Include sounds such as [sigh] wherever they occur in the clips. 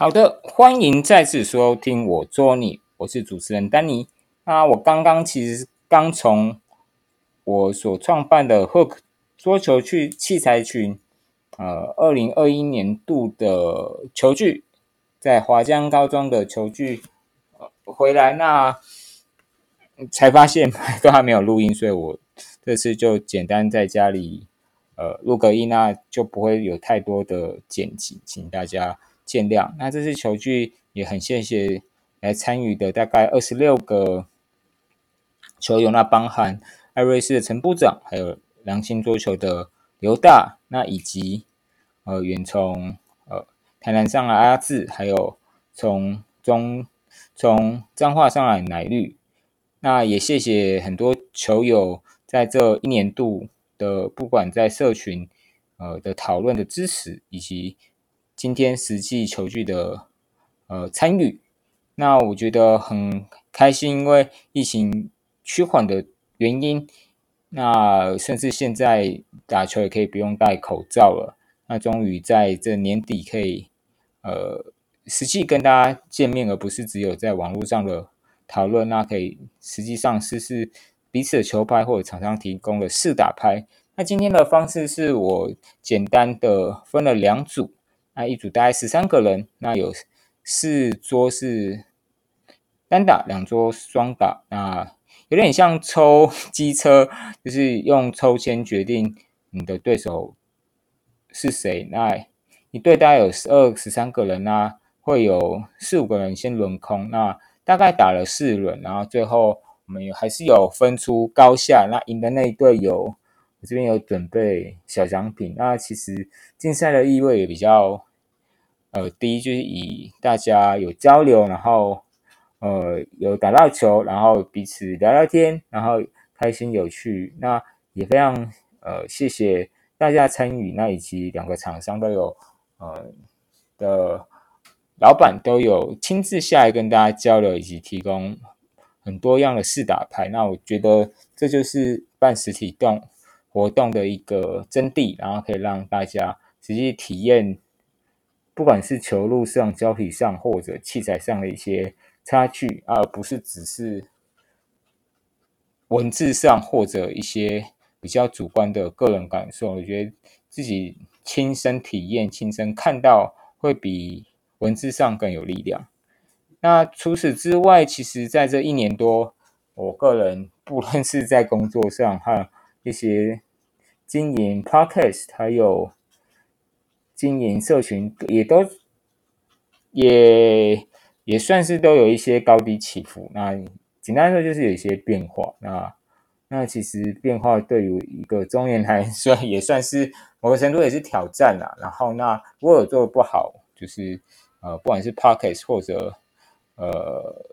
好的，欢迎再次收听我捉你，我是主持人丹尼。那我刚刚其实刚从我所创办的 Hook 桌球去器材群，呃，二零二一年度的球具，在华江高中的球具回来，那才发现 [laughs] 都还没有录音，所以我这次就简单在家里呃录个音，那就不会有太多的剪辑，请大家。见谅。那这次球具也很谢谢来参与的大概二十六个球友，那包含艾瑞斯的陈部长，还有良心桌球的刘大，那以及呃远从呃台南上来阿志，还有从中从彰化上来奶绿。那也谢谢很多球友在这一年度的不管在社群呃的讨论的支持，以及。今天实际球具的呃参与，那我觉得很开心，因为疫情趋缓的原因，那甚至现在打球也可以不用戴口罩了。那终于在这年底可以呃实际跟大家见面，而不是只有在网络上的讨论。那可以实际上试试彼此的球拍或者厂商提供的试打拍。那今天的方式是我简单的分了两组。那一组大概十三个人，那有四桌是单打，两桌双打。那有点像抽 [laughs] 机车，就是用抽签决定你的对手是谁。那一队大概有十二、十三个人，那会有四五个人先轮空。那大概打了四轮，然后最后我们有还是有分出高下。那赢的那一队有，我这边有准备小奖品。那其实竞赛的意味也比较。呃，第一就是以大家有交流，然后呃有打到球，然后彼此聊聊天，然后开心有趣。那也非常呃谢谢大家参与，那以及两个厂商都有呃的老板都有亲自下来跟大家交流，以及提供很多样的试打牌。那我觉得这就是办实体动活动的一个真谛，然后可以让大家实际体验。不管是球路上、胶皮上或者器材上的一些差距，而不是只是文字上或者一些比较主观的个人感受。我觉得自己亲身体验、亲身看到，会比文字上更有力量。那除此之外，其实在这一年多，我个人不论是在工作上，和一些经营 podcast，还有。经营社群也都也也算是都有一些高低起伏。那简单说就是有一些变化。那那其实变化对于一个中年来说 [laughs] 也算是某个程度也是挑战啦。然后那如果做的不好，就是呃不管是 pockets 或者呃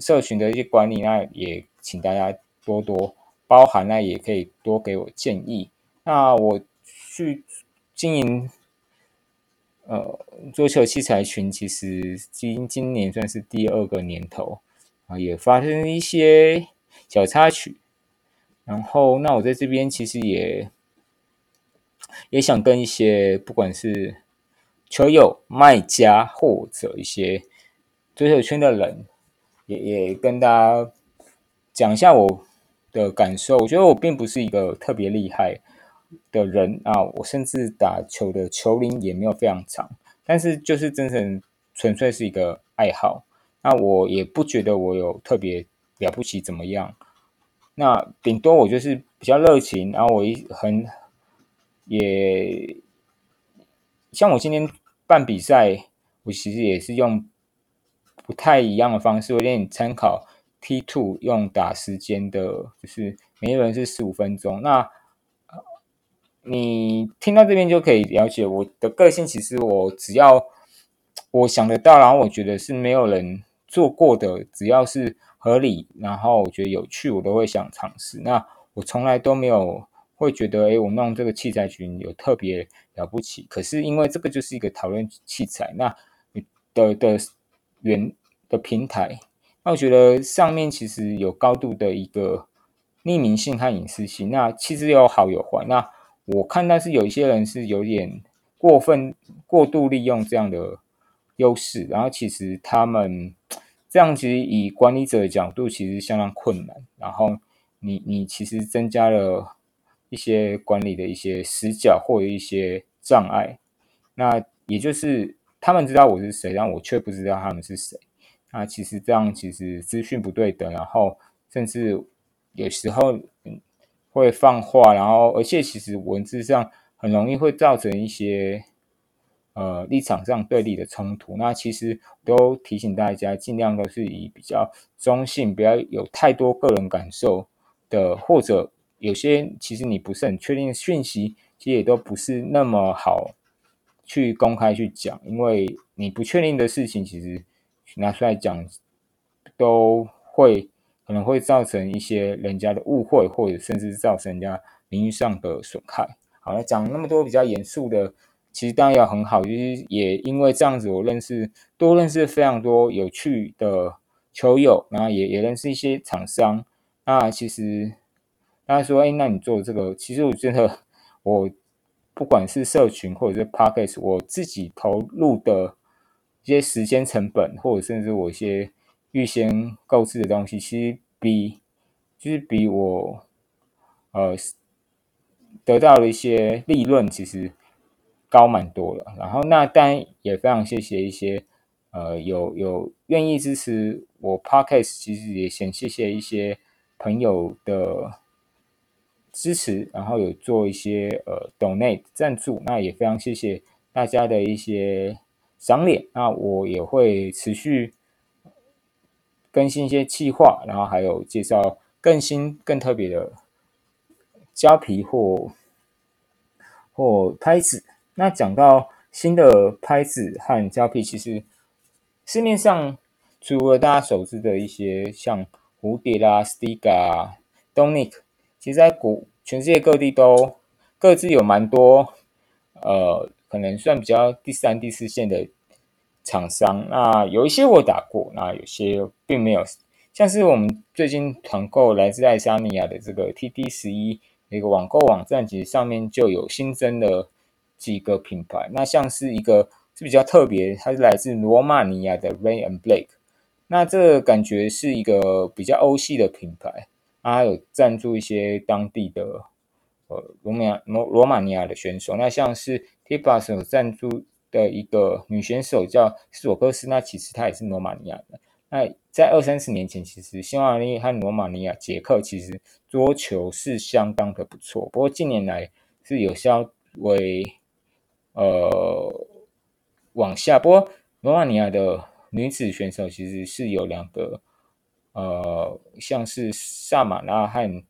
社群的一些管理，那也请大家多多包含。那也可以多给我建议。那我去经营。呃，桌球器材群其实今今年算是第二个年头啊，也发生一些小插曲。然后，那我在这边其实也也想跟一些不管是球友、卖家或者一些桌球圈的人，也也跟大家讲一下我的感受。我觉得我并不是一个特别厉害。的人啊，我甚至打球的球龄也没有非常长，但是就是真正纯粹是一个爱好。那我也不觉得我有特别了不起怎么样。那顶多我就是比较热情，然后我一很也像我今天办比赛，我其实也是用不太一样的方式，我有点参考 T Two 用打时间的，就是每一轮是十五分钟。那你听到这边就可以了解我的个性。其实我只要我想得到，然后我觉得是没有人做过的，只要是合理，然后我觉得有趣，我都会想尝试。那我从来都没有会觉得，哎，我弄这个器材群有特别了不起。可是因为这个就是一个讨论器材，那的的原的平台，那我觉得上面其实有高度的一个匿名性和隐私性。那其实有好有坏。那我看到是有一些人是有点过分、过度利用这样的优势。然后其实他们这样其实以管理者的角度其实相当困难。然后你你其实增加了一些管理的一些死角或者一些障碍。那也就是他们知道我是谁，但我却不知道他们是谁。那其实这样其实资讯不对等，然后甚至有时候会放话，然后而且其实文字上很容易会造成一些呃立场上对立的冲突。那其实都提醒大家，尽量都是以比较中性，不要有太多个人感受的，或者有些其实你不是很确定的讯息，其实也都不是那么好去公开去讲，因为你不确定的事情，其实。拿出来讲，都会可能会造成一些人家的误会，或者甚至造成人家名誉上的损害。好了，讲那么多比较严肃的，其实当然要很好，就是也因为这样子，我认识多认识非常多有趣的球友，然后也也认识一些厂商。那其实大家说，哎，那你做这个，其实我觉得我不管是社群或者是 p o c k e t 我自己投入的。一些时间成本，或者甚至我一些预先购置的东西，其实比就是比我呃得到了一些利润，其实高蛮多了。然后那当然也非常谢谢一些呃有有愿意支持我 podcast，其实也先谢谢一些朋友的支持，然后有做一些呃 donate 赞助，那也非常谢谢大家的一些。长脸，那我也会持续更新一些计划，然后还有介绍更新、更特别的胶皮或或拍子。那讲到新的拍子和胶皮，其实市面上除了大家熟知的一些像蝴蝶啦、Stiga、Donic，其实在国全世界各地都各自有蛮多呃。可能算比较第三、第四线的厂商，那有一些我打过，那有些并没有。像是我们最近团购来自爱沙尼亚的这个 TT 十一一个网购网站，其实上面就有新增的几个品牌。那像是一个是比较特别，它是来自罗马尼亚的 Ray and Blake。那这感觉是一个比较欧系的品牌，它有赞助一些当地的呃罗马罗罗马尼亚的选手。那像是 t i p a s 有赞助的一个女选手叫索克斯，那其实她也是罗马尼亚的。那在二三十年前，其实匈牙利和罗马尼亚、捷克其实桌球是相当的不错。不过近年来是有稍微呃往下。不过罗马尼亚的女子选手其实是有两个呃，像是萨马拉和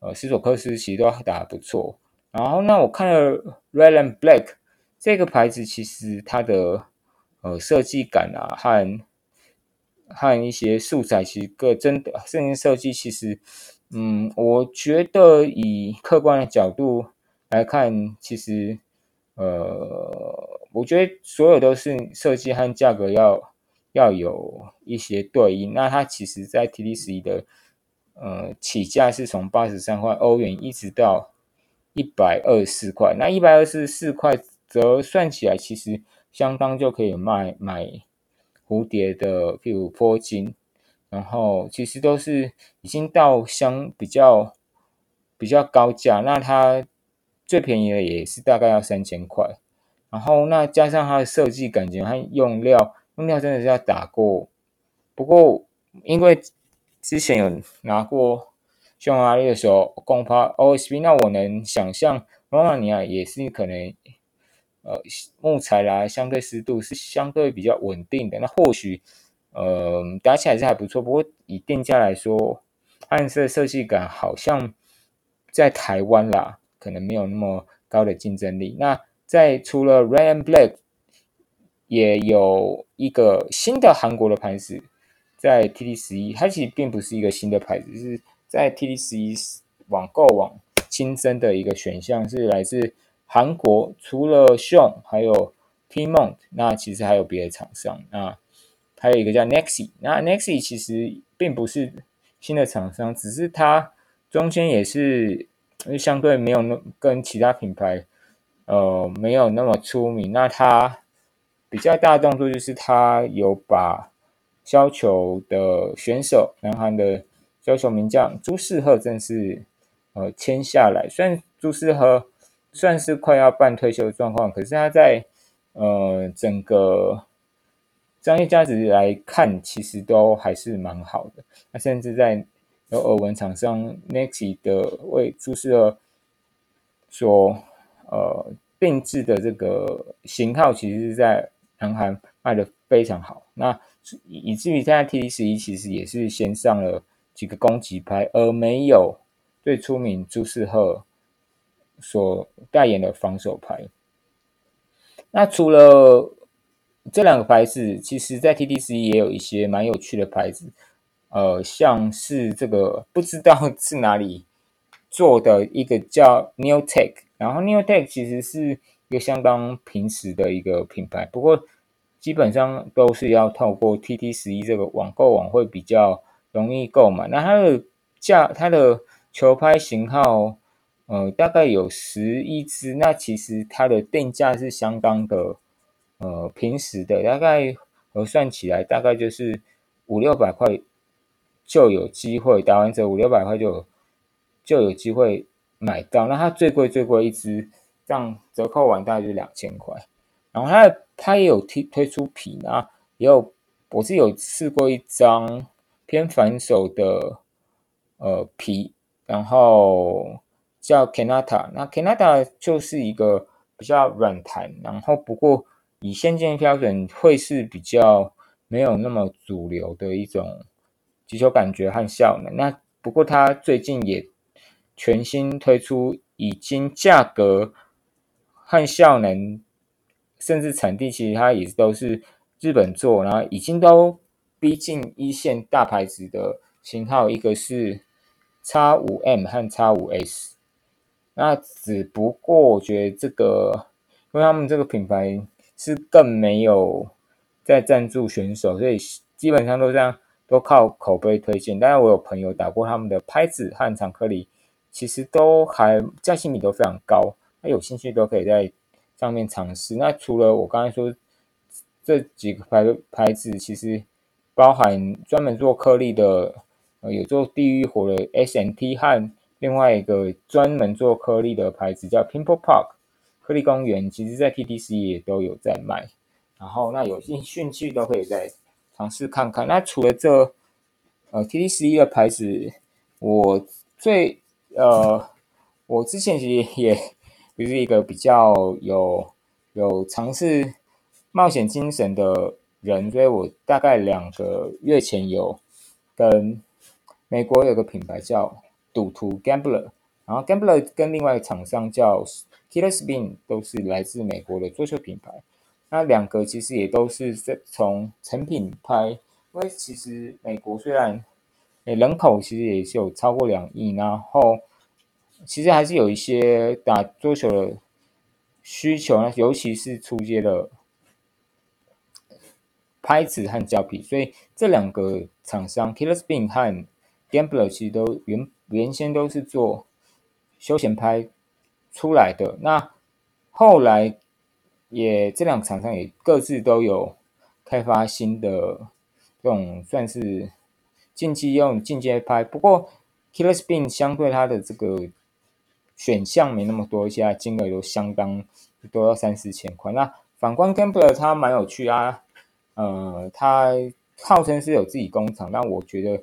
呃斯索克斯，其实都打得不错。然后，那我看了 Red and Black 这个牌子，其实它的呃设计感啊，和和一些素材，其实个真的设计设计，其实嗯，我觉得以客观的角度来看，其实呃，我觉得所有都是设计和价格要要有一些对应。那它其实在 T D 十一的呃起价是从八十三块欧元一直到。一百二十四块，那一百二十四块则算起来，其实相当就可以卖买蝴蝶的，譬如波金，然后其实都是已经到相比较比较高价，那它最便宜的也是大概要三千块，然后那加上它的设计感觉，它用料用料真的是要打过，不过因为之前有拿过。匈牙利的时候，共发 OSB，那我能想象罗马尼亚也是可能，呃，木材啦，相对湿度是相对比较稳定的。那或许，呃，打起来是还不错。不过以定价来说，暗色设计感好像在台湾啦，可能没有那么高的竞争力。那在除了 Red and Black，也有一个新的韩国的牌子，在 TT 十一，它其实并不是一个新的牌子，是。在 T D C 网购网新增的一个选项是来自韩国，除了 Sean 还有 T Mont，那其实还有别的厂商。那还有一个叫 Nexi，那 Nexi 其实并不是新的厂商，只是它中间也是相对没有那跟其他品牌呃没有那么出名。那它比较大的动作就是它有把削球的选手，南韩的削球名将朱世赫正式呃签下来。虽然朱世赫算是快要半退休的状况，可是他在呃整个商业价值来看，其实都还是蛮好的。那甚至在有耳闻厂商 Nike 的为朱世赫所呃定制的这个型号，其实是在南韩卖的非常好。那以至于现在 T T 十一其实也是先上了几个攻击拍，而没有最出名朱世赫所代言的防守牌。那除了这两个牌子，其实在 T T 十一也有一些蛮有趣的牌子，呃，像是这个不知道是哪里做的一个叫 New Tech，然后 New Tech 其实是一个相当平时的一个品牌，不过。基本上都是要透过 TT 十一这个网购网会比较容易购买。那它的价，它的球拍型号，呃，大概有十一支。那其实它的定价是相当的，呃，平时的，大概核算起来，大概就是五六百块就有机会打完折，五六百块就就有机会买到。那它最贵最贵一支，这样折扣完大概就两千块。然后它它也有推推出皮啊，也有我是有试过一张偏反手的呃皮，然后叫 Kanata，那 Kanata 就是一个比较软弹，然后不过以现今标准会是比较没有那么主流的一种击球感觉和效能。那不过它最近也全新推出，已经价格和效能。甚至产地其实它也都是日本做，然后已经都逼近一线大牌子的型号，一个是叉五 M 和叉五 S。那只不过我觉得这个，因为他们这个品牌是更没有在赞助选手，所以基本上都这样，都靠口碑推荐。当然我有朋友打过他们的拍子和长颗粒，其实都还价性比都非常高，那有兴趣都可以在。上面尝试，那除了我刚才说这几个牌牌子，其实包含专门做颗粒的，呃，有做地狱火的 S N T 和另外一个专门做颗粒的牌子叫 Pimple Park 颗粒公园，其实在 T T C 也都有在卖。然后那有兴趣都可以再尝试看看。那除了这呃 T T C 的牌子，我最呃我之前其实也。就是一个比较有有尝试冒险精神的人，所以我大概两个月前有跟美国有个品牌叫赌徒 Gambler，然后 Gambler 跟另外一个厂商叫 Killer Spin 都是来自美国的桌球品牌。那两个其实也都是在从成品拍，因为其实美国虽然诶人口其实也是有超过两亿，然后。其实还是有一些打桌球的需求呢，尤其是出街的拍子和胶皮，所以这两个厂商 Killer Spin 和 Gambler 其实都原原先都是做休闲拍出来的。那后来也这两个厂商也各自都有开发新的这种算是竞技用进阶拍，不过 Killer Spin 相对它的这个。选项没那么多，现在金额又相当都要三四千块。那反观 Gambler，它蛮有趣啊，呃，它号称是有自己工厂，但我觉得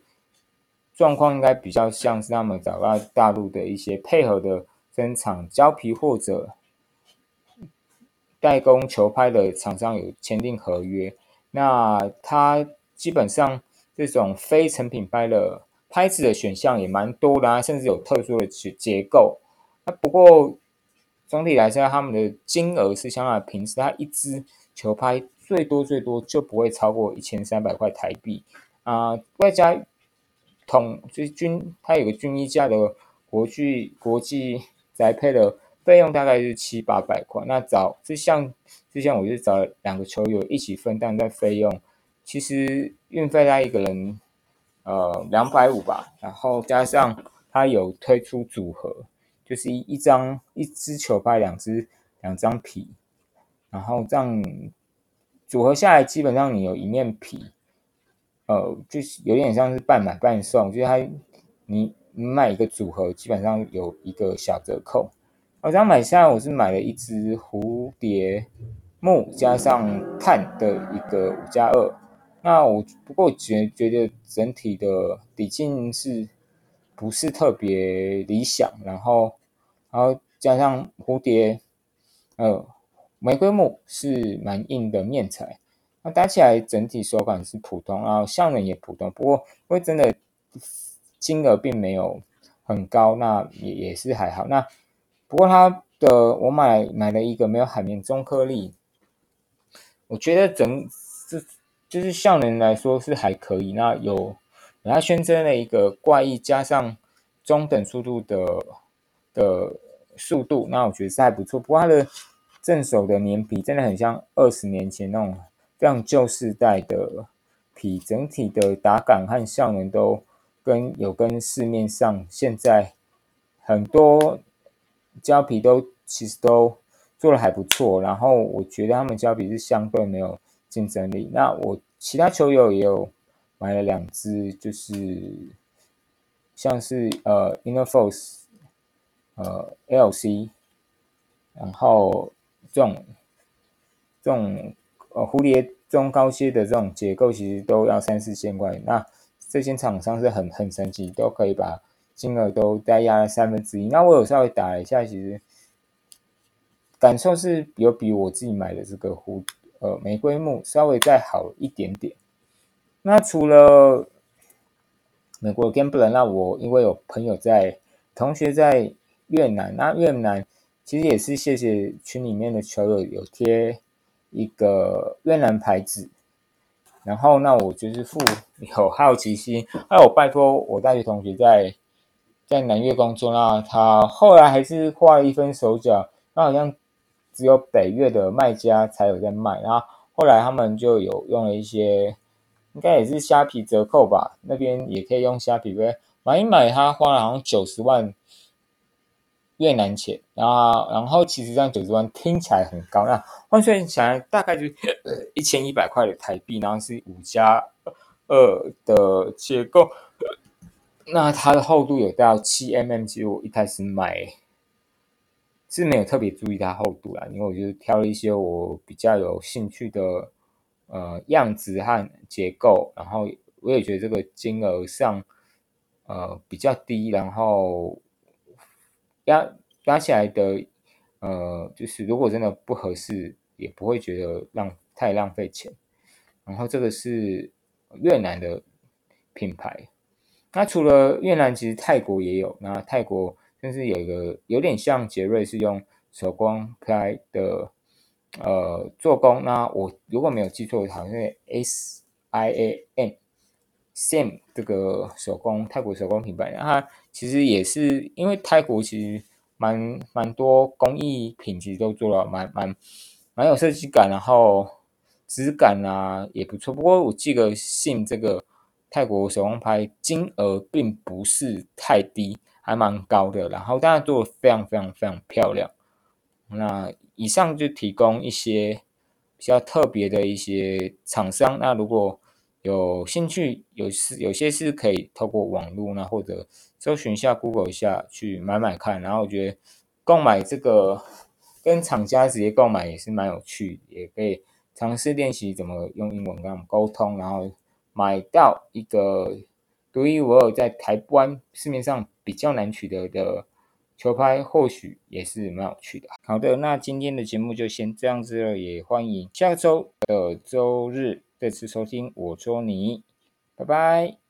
状况应该比较像是他们找到大陆的一些配合的生产胶皮或者代工球拍的厂商有签订合约。那它基本上这种非成品拍的拍子的选项也蛮多的啊，甚至有特殊的结结构。那不过总体来说，他们的金额是相当平时，他一支球拍最多最多就不会超过一千三百块台币啊，外加统就是军，它有个军衣价的国际国际宅配的费用大概是七八百块。那找就像就像我就找两个球友一起分担在费用，其实运费他一个人呃两百五吧，然后加上他有推出组合。就是一一张一支球拍，两只两张皮，然后这样组合下来，基本上你有一面皮，呃，就是有点像是半买半送，就是它你买一个组合，基本上有一个小折扣。我这样买下来，我是买了一只蝴蝶木加上碳的一个五加二。那我不过觉觉得整体的底径是不是特别理想，然后然后加上蝴蝶呃玫瑰木是蛮硬的面材，那搭起来整体手感是普通，然后效能也普通。不过因为真的金额并没有很高，那也也是还好。那不过它的我买买了一个没有海绵中颗粒，我觉得整这。就是效能来说是还可以，那有它宣称了一个怪异加上中等速度的的速度，那我觉得是还不错。不过它的正手的粘皮真的很像二十年前那种非常旧世代的皮，整体的打感和效能都跟有跟市面上现在很多胶皮都其实都做的还不错。然后我觉得他们胶皮是相对没有竞争力。那我。其他球友也有买了两只，就是像是呃 Interforce，呃 LC，然后这种这种呃蝴蝶中高阶的这种结构，其实都要三四千块。那这些厂商是很很神奇，都可以把金额都再压了三分之一。那我有稍微打了一下，其实感受是有比我自己买的这个蝴。呃，玫瑰木稍微再好一点点。那除了美国 Gambler，那我因为有朋友在，同学在越南，那越南其实也是谢谢群里面的球友有贴一个越南牌子，然后那我就是富 [laughs] 有好奇心，那我拜托我大学同学在在南越工作，那他后来还是花了一分手脚，那好像。只有北越的卖家才有在卖，然后后来他们就有用了一些，应该也是虾皮折扣吧，那边也可以用虾皮买一买，他花了好像九十万越南钱，然后然后其实这样九十万听起来很高，那换算起来大概就一千一百块的台币，然后是五加二的结构，那它的厚度有到七 mm，其实我一开始买。是没有特别注意它厚度啦，因为我就挑了一些我比较有兴趣的呃样子和结构，然后我也觉得这个金额上呃比较低，然后压压起来的呃就是如果真的不合适，也不会觉得浪太浪费钱。然后这个是越南的品牌，那除了越南，其实泰国也有，那泰国。甚至有一个有点像杰瑞是用手工拍的呃做工，那我如果没有记错，好像是 S I A M Sam 这个手工泰国手工品牌，它其实也是因为泰国其实蛮蛮多工艺品，其实都做了蛮蛮蛮有设计感，然后质感啊也不错。不过我记得 Sam 这个泰国手工牌金额并不是太低。还蛮高的，然后当然做的非常非常非常漂亮。那以上就提供一些比较特别的一些厂商。那如果有兴趣，有是有些是可以透过网络，那或者搜寻一下 Google 一下去买买看。然后我觉得购买这个跟厂家直接购买也是蛮有趣，也可以尝试练习怎么用英文跟他们沟通，然后买到一个。独一无二，在台湾市面上比较难取得的球拍，或许也是蛮有趣的。好的，那今天的节目就先这样子了，也欢迎下周的周日再次收听我捉你，拜拜。